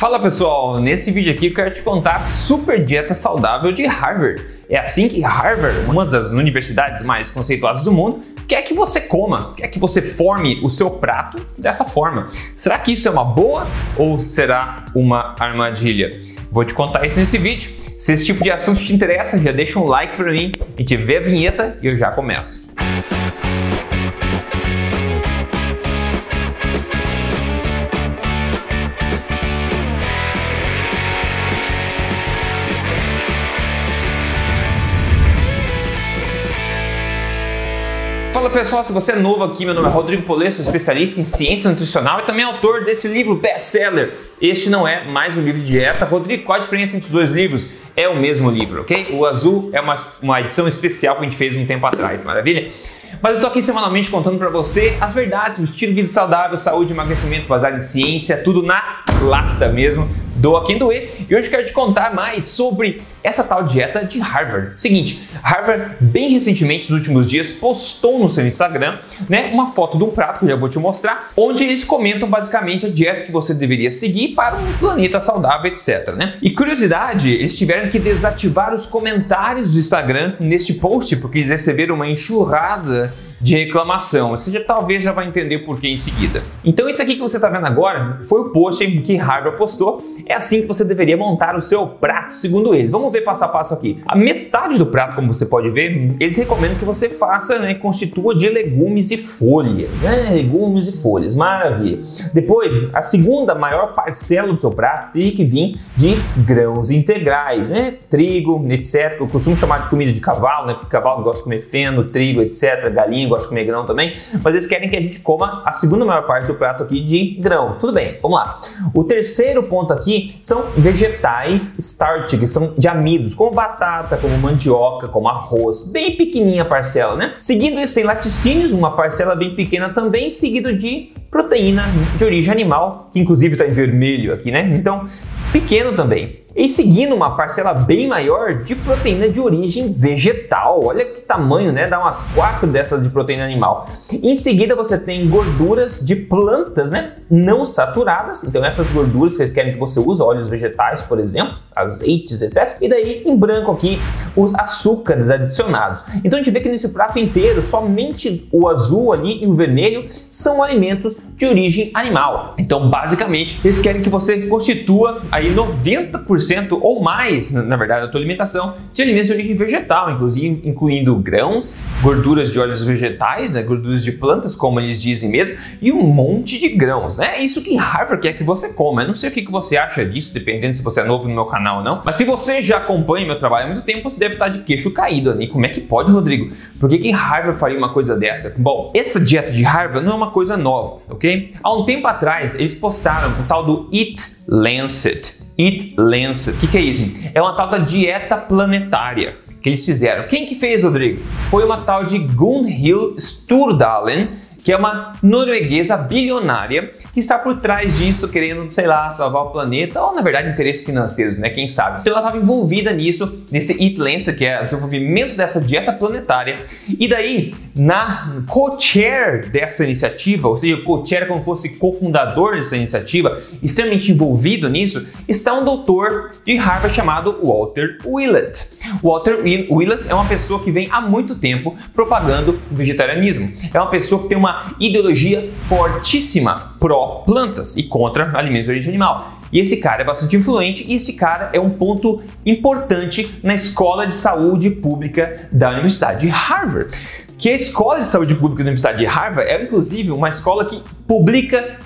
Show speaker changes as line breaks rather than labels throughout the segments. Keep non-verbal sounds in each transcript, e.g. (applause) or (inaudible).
Fala pessoal, nesse vídeo aqui eu quero te contar a super dieta saudável de Harvard. É assim que Harvard, uma das universidades mais conceituadas do mundo, quer que você coma, quer que você forme o seu prato dessa forma. Será que isso é uma boa ou será uma armadilha? Vou te contar isso nesse vídeo. Se esse tipo de assunto te interessa, já deixa um like para mim, a gente vê a vinheta e eu já começo. Fala pessoal, se você é novo aqui, meu nome é Rodrigo Polesso, especialista em ciência nutricional e também autor desse livro best-seller. Este não é mais um livro de dieta. Rodrigo, qual a diferença entre os dois livros? É o mesmo livro, ok? O azul é uma, uma edição especial que a gente fez um tempo atrás, maravilha? Mas eu tô aqui semanalmente contando para você as verdades do estilo de vida saudável, saúde, emagrecimento, baseado em ciência, tudo na lata mesmo doa quem doer. E hoje eu quero te contar mais sobre essa tal dieta de Harvard. Seguinte, Harvard bem recentemente, nos últimos dias, postou no seu Instagram, né, uma foto de um prato que eu já vou te mostrar, onde eles comentam basicamente a dieta que você deveria seguir para um planeta saudável, etc, né? E curiosidade, eles tiveram que desativar os comentários do Instagram neste post porque eles receberam uma enxurrada de reclamação. Você já, talvez já vai entender por que em seguida. Então isso aqui que você está vendo agora foi o post que Harvard postou. É assim que você deveria montar o seu prato, segundo eles. Vamos ver passo a passo aqui. A metade do prato, como você pode ver, eles recomendam que você faça, né, constitua de legumes e folhas, né, legumes e folhas, maravilha. Depois, a segunda maior parcela do seu prato teria que vir de grãos integrais, né, trigo, etc. Eu costumo chamar de comida de cavalo, né, porque cavalo gosta de comer feno, trigo, etc. Galinha gosta de comer grão também, mas eles querem que a gente coma a segunda maior parte do prato aqui de grão. Tudo bem, vamos lá. O terceiro ponto aqui são vegetais starch, que são de amidos, como batata, como mandioca, como arroz, bem pequenininha a parcela, né? Seguindo isso tem laticínios, uma parcela bem pequena também, seguido de proteína de origem animal, que inclusive está em vermelho aqui, né? Então, pequeno também. E seguindo uma parcela bem maior de proteína de origem vegetal. Olha que tamanho, né? Dá umas quatro dessas de proteína animal. Em seguida você tem gorduras de plantas, né? Não saturadas. Então essas gorduras que eles querem que você use, óleos vegetais, por exemplo, azeites, etc. E daí em branco aqui os açúcares adicionados. Então a gente vê que nesse prato inteiro somente o azul ali e o vermelho são alimentos de origem animal. Então basicamente eles querem que você constitua aí 90% 50% ou mais, na verdade, da tua alimentação de alimentos de origem vegetal, inclusive incluindo grãos, gorduras de óleos vegetais, né, gorduras de plantas, como eles dizem mesmo, e um monte de grãos. Né? É isso que Harvard quer que você coma. Eu não sei o que, que você acha disso, dependendo se você é novo no meu canal ou não, mas se você já acompanha meu trabalho há muito tempo, você deve estar de queixo caído ali. Como é que pode, Rodrigo? Por que, que Harvard faria uma coisa dessa? Bom, essa dieta de Harvard não é uma coisa nova, ok? Há um tempo atrás, eles postaram o tal do Eat Lancet. Eat Lancet. O que, que é isso? É uma tal da dieta planetária que eles fizeram. Quem que fez, Rodrigo? Foi uma tal de Gunhild Sturdalen, que é uma norueguesa bilionária que está por trás disso, querendo, sei lá, salvar o planeta, ou na verdade interesses financeiros, né? Quem sabe? Então ela estava envolvida nisso, nesse Eat Lancet, que é o desenvolvimento dessa dieta planetária. E daí, na co-chair dessa iniciativa, ou seja, co-chair como fosse cofundador dessa iniciativa, extremamente envolvido nisso, está um doutor de Harvard chamado Walter Willett. Walter Willett é uma pessoa que vem há muito tempo propagando o vegetarianismo. É uma pessoa que tem uma ideologia fortíssima pró-plantas e contra alimentos de origem animal. E esse cara é bastante influente e esse cara é um ponto importante na escola de saúde pública da Universidade de Harvard. Que a escola de saúde pública da Universidade de Harvard é inclusive uma escola que publica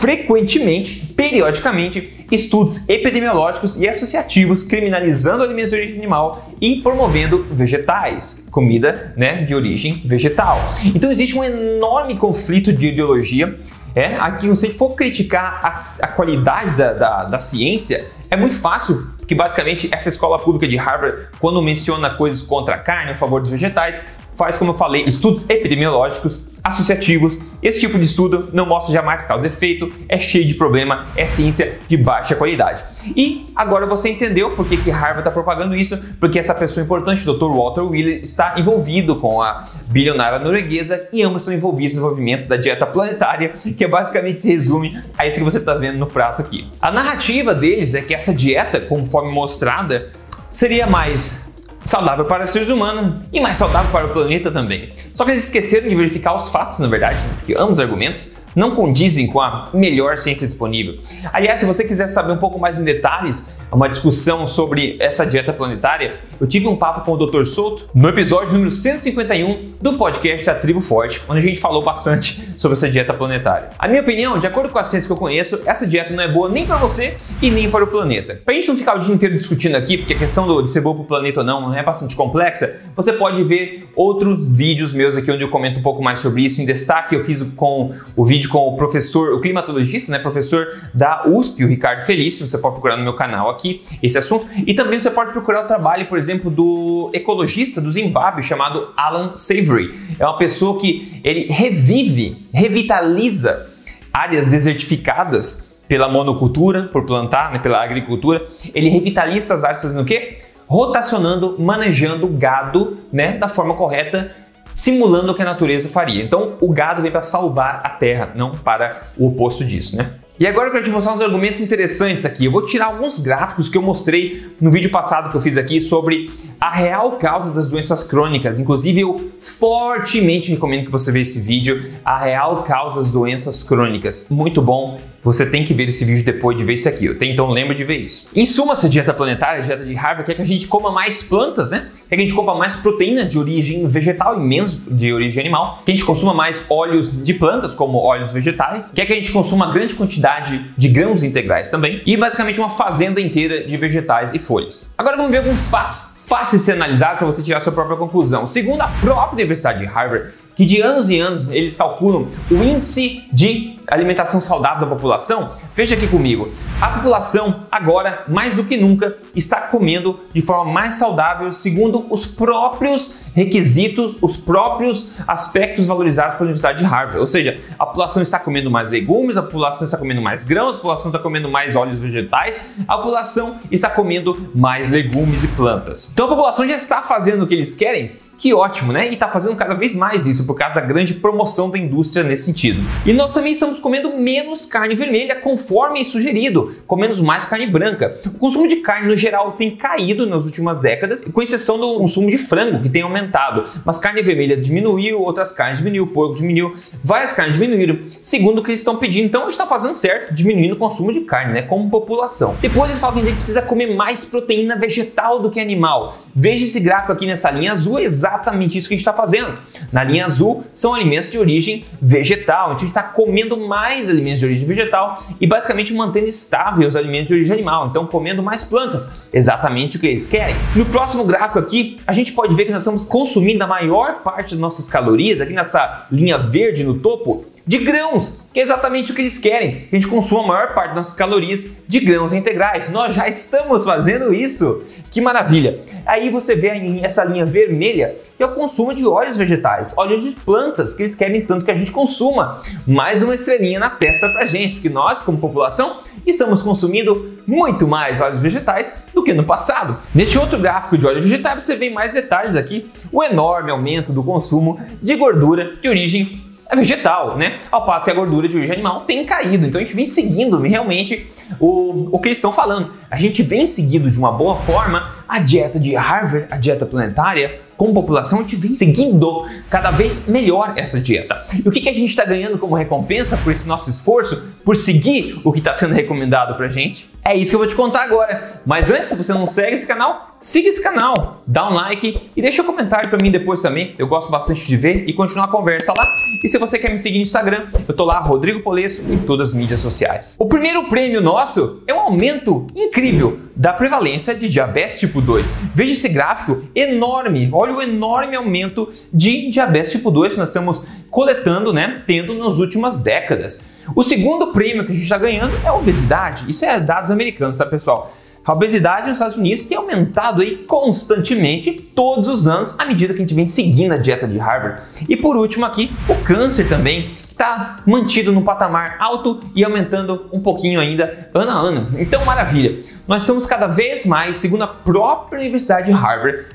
frequentemente, periodicamente, estudos epidemiológicos e associativos criminalizando alimentos de origem animal e promovendo vegetais, comida né, de origem vegetal. Então existe um enorme conflito de ideologia. É, aqui, se a gente for criticar a, a qualidade da, da, da ciência, é muito fácil, que basicamente essa escola pública de Harvard, quando menciona coisas contra a carne, a favor dos vegetais, faz, como eu falei, estudos epidemiológicos associativos. Esse tipo de estudo não mostra jamais causa e efeito, é cheio de problema, é ciência de baixa qualidade. E agora você entendeu por que, que Harvard está propagando isso, porque essa pessoa importante, o Dr. Walter Willey, está envolvido com a bilionária norueguesa e ambos estão envolvidos no desenvolvimento da dieta planetária, que basicamente se resume a isso que você está vendo no prato aqui. A narrativa deles é que essa dieta, conforme mostrada, seria mais saudável para os seres humanos e mais saudável para o planeta também. Só que eles esqueceram de verificar os fatos, na verdade, né? porque ambos os argumentos não condizem com a melhor ciência disponível. Aliás, se você quiser saber um pouco mais em detalhes, uma discussão sobre essa dieta planetária, eu tive um papo com o Dr. Souto no episódio número 151 do podcast A Tribo Forte, onde a gente falou bastante sobre essa dieta planetária. A minha opinião, de acordo com a ciência que eu conheço, essa dieta não é boa nem para você e nem para o planeta. Pra gente não ficar o dia inteiro discutindo aqui, porque a questão de ser boa para o planeta ou não, não é bastante complexa, você pode ver outros vídeos meus aqui onde eu comento um pouco mais sobre isso. Em destaque, eu fiz com o vídeo com o professor, o climatologista, né, professor da USP, o Ricardo Felício. Você pode procurar no meu canal aqui esse assunto. E também você pode procurar o trabalho, por exemplo, do ecologista do Zimbábue chamado Alan Savory. É uma pessoa que ele revive, revitaliza áreas desertificadas pela monocultura, por plantar, né, pela agricultura. Ele revitaliza as áreas fazendo o quê? Rotacionando, manejando gado né, da forma correta simulando o que a natureza faria. Então, o gado vem para salvar a terra, não para o oposto disso, né? E agora eu quero te mostrar uns argumentos interessantes aqui. Eu vou tirar alguns gráficos que eu mostrei no vídeo passado que eu fiz aqui sobre a real causa das doenças crônicas. Inclusive, eu fortemente recomendo que você veja esse vídeo, a real causa das doenças crônicas. Muito bom. Você tem que ver esse vídeo depois de ver esse aqui. Então lembra de ver isso. Em suma, essa dieta planetária, a dieta de Harvard, quer que a gente coma mais plantas, né? Quer que a gente coma mais proteína de origem vegetal e menos de origem animal. Que a gente consuma mais óleos de plantas, como óleos vegetais. Quer que a gente consuma grande quantidade de grãos integrais também. E basicamente uma fazenda inteira de vegetais e folhas. Agora vamos ver alguns fatos fáceis de ser analisados para você tirar sua própria conclusão. Segundo a própria Universidade de Harvard, que de anos e anos eles calculam o índice de alimentação saudável da população, veja aqui comigo. A população agora, mais do que nunca, está comendo de forma mais saudável segundo os próprios requisitos, os próprios aspectos valorizados pela Universidade de Harvard. Ou seja, a população está comendo mais legumes, a população está comendo mais grãos, a população está comendo mais óleos vegetais, a população está comendo mais legumes e plantas. Então a população já está fazendo o que eles querem que ótimo, né? E está fazendo cada vez mais isso por causa da grande promoção da indústria nesse sentido. E nós também estamos comendo menos carne vermelha, conforme sugerido, comendo mais carne branca. O consumo de carne no geral tem caído nas últimas décadas, com exceção do consumo de frango, que tem aumentado. Mas carne vermelha diminuiu, outras carnes diminuiu, porco diminuiu, várias carnes diminuíram, segundo o que eles estão pedindo. Então está fazendo certo, diminuindo o consumo de carne, né? Como população. Depois eles falam que a gente precisa comer mais proteína vegetal do que animal. Veja esse gráfico aqui nessa linha azul, exatamente isso que a gente está fazendo. Na linha azul são alimentos de origem vegetal, então a gente está comendo mais alimentos de origem vegetal e basicamente mantendo estável os alimentos de origem animal, então comendo mais plantas, exatamente o que eles querem. No próximo gráfico aqui, a gente pode ver que nós estamos consumindo a maior parte das nossas calorias, aqui nessa linha verde no topo, de grãos, que é exatamente o que eles querem. A gente consuma a maior parte das nossas calorias de grãos integrais. Nós já estamos fazendo isso. Que maravilha! Aí você vê essa linha vermelha, que é o consumo de óleos vegetais, óleos de plantas, que eles querem tanto que a gente consuma. Mais uma estrelinha na testa pra gente, porque nós, como população, estamos consumindo muito mais óleos vegetais do que no passado. Neste outro gráfico de óleos vegetais, você vê mais detalhes aqui, o enorme aumento do consumo de gordura de origem é vegetal, né? Ao passo que a gordura de origem animal tem caído. Então a gente vem seguindo realmente o, o que eles estão falando. A gente vem seguindo de uma boa forma a dieta de Harvard, a dieta planetária, como população, a gente vem seguindo cada vez melhor essa dieta. E o que, que a gente está ganhando como recompensa por esse nosso esforço, por seguir o que está sendo recomendado para gente? É isso que eu vou te contar agora. Mas antes, se você não segue esse canal, siga esse canal, dá um like e deixa um comentário para mim depois também. Eu gosto bastante de ver e continuar a conversa lá. E se você quer me seguir no Instagram, eu tô lá, Rodrigo Polesso, em todas as mídias sociais. O primeiro prêmio nosso é um aumento incrível da prevalência de diabetes tipo 2. Veja esse gráfico enorme, olha o enorme aumento de diabetes tipo 2 que nós estamos coletando, né, tendo nas últimas décadas. O segundo prêmio que a gente está ganhando é a obesidade. Isso é dados americanos, tá, pessoal? A obesidade nos Estados Unidos tem aumentado aí constantemente todos os anos à medida que a gente vem seguindo a dieta de Harvard. E por último aqui, o câncer também está mantido no patamar alto e aumentando um pouquinho ainda ano a ano. Então, maravilha. Nós estamos cada vez mais, segundo a própria Universidade de Harvard,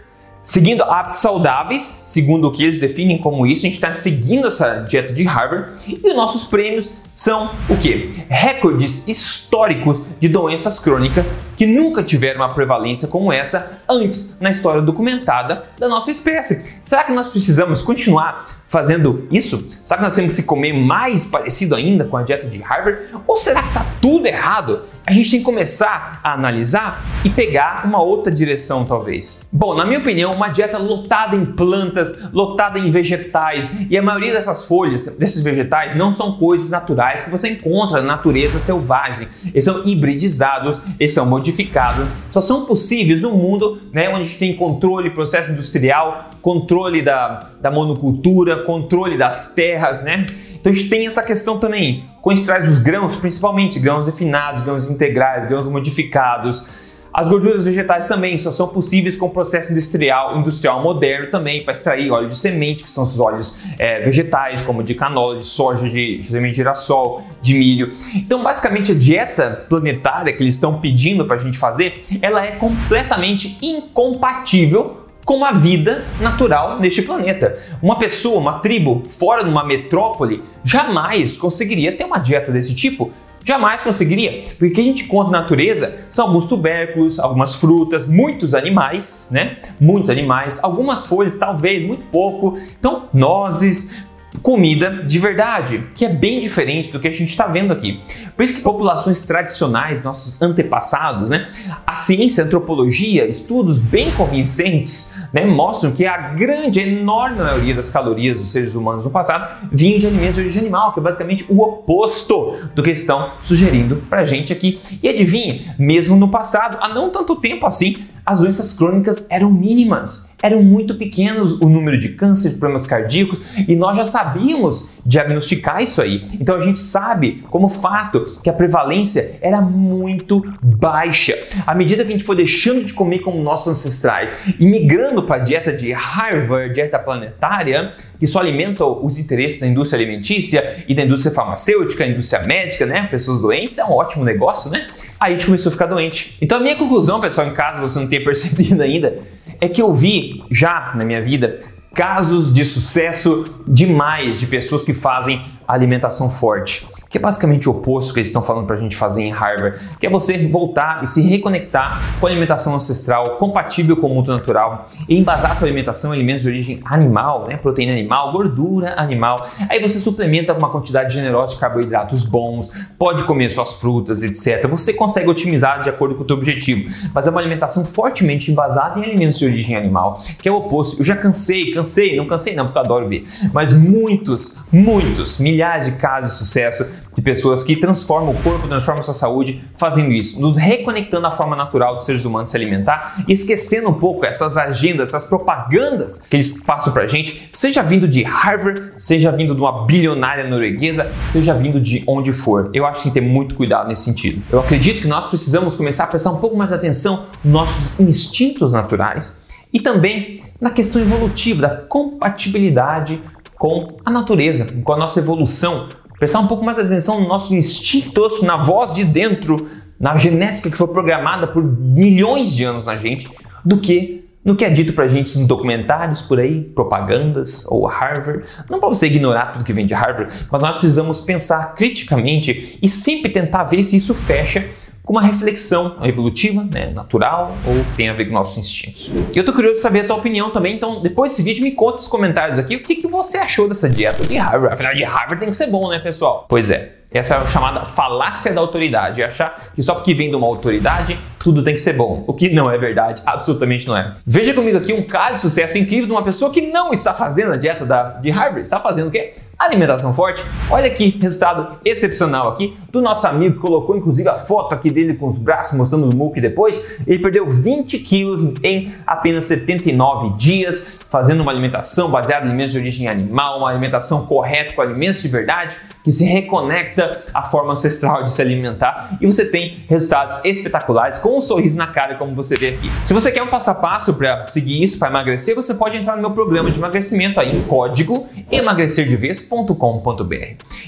seguindo hábitos saudáveis, segundo o que eles definem como isso, a gente está seguindo essa dieta de Harvard e os nossos prêmios são o que? Recordes históricos de doenças crônicas que nunca tiveram uma prevalência como essa antes na história documentada da nossa espécie. Será que nós precisamos continuar fazendo isso? Será que nós temos que comer mais parecido ainda com a dieta de Harvard? Ou será que está tudo errado? A gente tem que começar a analisar e pegar uma outra direção, talvez. Bom, na minha opinião, uma dieta lotada em plantas, lotada em vegetais, e a maioria dessas folhas, desses vegetais, não são coisas naturais que você encontra na natureza selvagem. Eles são hibridizados, eles são modificados, só são possíveis no mundo né, onde a gente tem controle, processo industrial, controle da, da monocultura, controle das terras, né? Então a gente tem essa questão também. Quando a gente traz os grãos, principalmente grãos refinados, grãos integrais, grãos modificados. As gorduras vegetais também só são possíveis com o processo industrial, industrial moderno também para extrair óleo de semente, que são os óleos é, vegetais, como de canola, de soja, de, de semente de girassol, de milho. Então, basicamente, a dieta planetária que eles estão pedindo para a gente fazer, ela é completamente incompatível com a vida natural neste planeta. Uma pessoa, uma tribo fora de uma metrópole jamais conseguiria ter uma dieta desse tipo. Jamais conseguiria, porque o que a gente encontra na natureza são alguns tubérculos, algumas frutas, muitos animais, né? Muitos animais, algumas folhas, talvez, muito pouco. Então, nozes, comida de verdade, que é bem diferente do que a gente está vendo aqui. Por isso que populações tradicionais, nossos antepassados, né, a ciência, a antropologia, estudos bem convincentes, né, mostram que a grande, enorme maioria das calorias dos seres humanos no passado vinham de alimentos de origem animal, que é basicamente o oposto do que estão sugerindo para a gente aqui. E adivinha, mesmo no passado, há não tanto tempo assim, as doenças crônicas eram mínimas, eram muito pequenos o número de cânceres, problemas cardíacos, e nós já sabíamos diagnosticar isso aí. Então a gente sabe, como fato, que a prevalência era muito baixa. À medida que a gente foi deixando de comer como nossos ancestrais e migrando para a dieta de Harvard, dieta planetária, que só alimenta os interesses da indústria alimentícia e da indústria farmacêutica, indústria médica, né? Pessoas doentes, é um ótimo negócio, né? Aí a gente começou a ficar doente. Então a minha conclusão, pessoal, em caso você não tenha percebido (laughs) ainda, é que eu vi já na minha vida casos de sucesso demais de pessoas que fazem alimentação forte que é basicamente o oposto que eles estão falando para a gente fazer em Harvard, que é você voltar e se reconectar com a alimentação ancestral, compatível com o mundo natural, e embasar sua alimentação em alimentos de origem animal, né, proteína animal, gordura animal. Aí você suplementa com uma quantidade generosa de carboidratos bons, pode comer suas frutas, etc. Você consegue otimizar de acordo com o seu objetivo, mas é uma alimentação fortemente embasada em alimentos de origem animal, que é o oposto. Eu já cansei, cansei, não cansei não, porque eu adoro ver, mas muitos, muitos, milhares de casos de sucesso de pessoas que transformam o corpo, transformam a sua saúde fazendo isso, nos reconectando à forma natural dos seres humanos se alimentar esquecendo um pouco essas agendas, essas propagandas que eles passam pra gente, seja vindo de Harvard, seja vindo de uma bilionária norueguesa, seja vindo de onde for. Eu acho que tem que ter muito cuidado nesse sentido. Eu acredito que nós precisamos começar a prestar um pouco mais atenção nos nossos instintos naturais e também na questão evolutiva, da compatibilidade com a natureza, com a nossa evolução prestar um pouco mais atenção nos nossos instintos, na voz de dentro, na genética que foi programada por milhões de anos na gente, do que no que é dito pra gente nos documentários por aí, propagandas ou Harvard. Não para você ignorar tudo que vem de Harvard, mas nós precisamos pensar criticamente e sempre tentar ver se isso fecha com uma reflexão evolutiva, né, natural ou tem a ver com nossos instintos. Eu tô curioso de saber a tua opinião também, então depois desse vídeo me conta nos comentários aqui o que, que você achou dessa dieta de Harvard. Afinal, de Harvard tem que ser bom, né, pessoal? Pois é. Essa é a chamada falácia da autoridade, achar que só porque vem de uma autoridade tudo tem que ser bom, o que não é verdade, absolutamente não é. Veja comigo aqui um caso de sucesso incrível de uma pessoa que não está fazendo a dieta da, de Harvard, está fazendo o quê? Alimentação forte. Olha aqui, resultado excepcional aqui do nosso amigo que colocou inclusive a foto aqui dele com os braços mostrando o muque depois. Ele perdeu 20 quilos em apenas 79 dias, fazendo uma alimentação baseada em alimentos de origem animal, uma alimentação correta com alimentos de verdade que se reconecta à forma ancestral de se alimentar e você tem resultados espetaculares com um sorriso na cara, como você vê aqui. Se você quer um passo a passo para seguir isso, para emagrecer, você pode entrar no meu programa de emagrecimento aí em código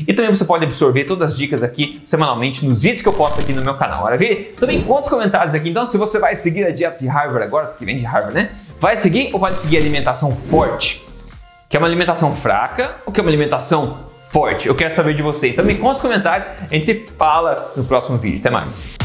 E também você pode absorver todas as dicas aqui semanalmente nos vídeos que eu posto aqui no meu canal. Ver também quantos comentários aqui. Então, se você vai seguir a dieta de Harvard agora, que vem de Harvard, né? Vai seguir ou vai seguir a alimentação forte? Que é uma alimentação fraca ou que é uma alimentação forte? Eu quero saber de você. Então me conta nos comentários, a gente se fala no próximo vídeo. Até mais.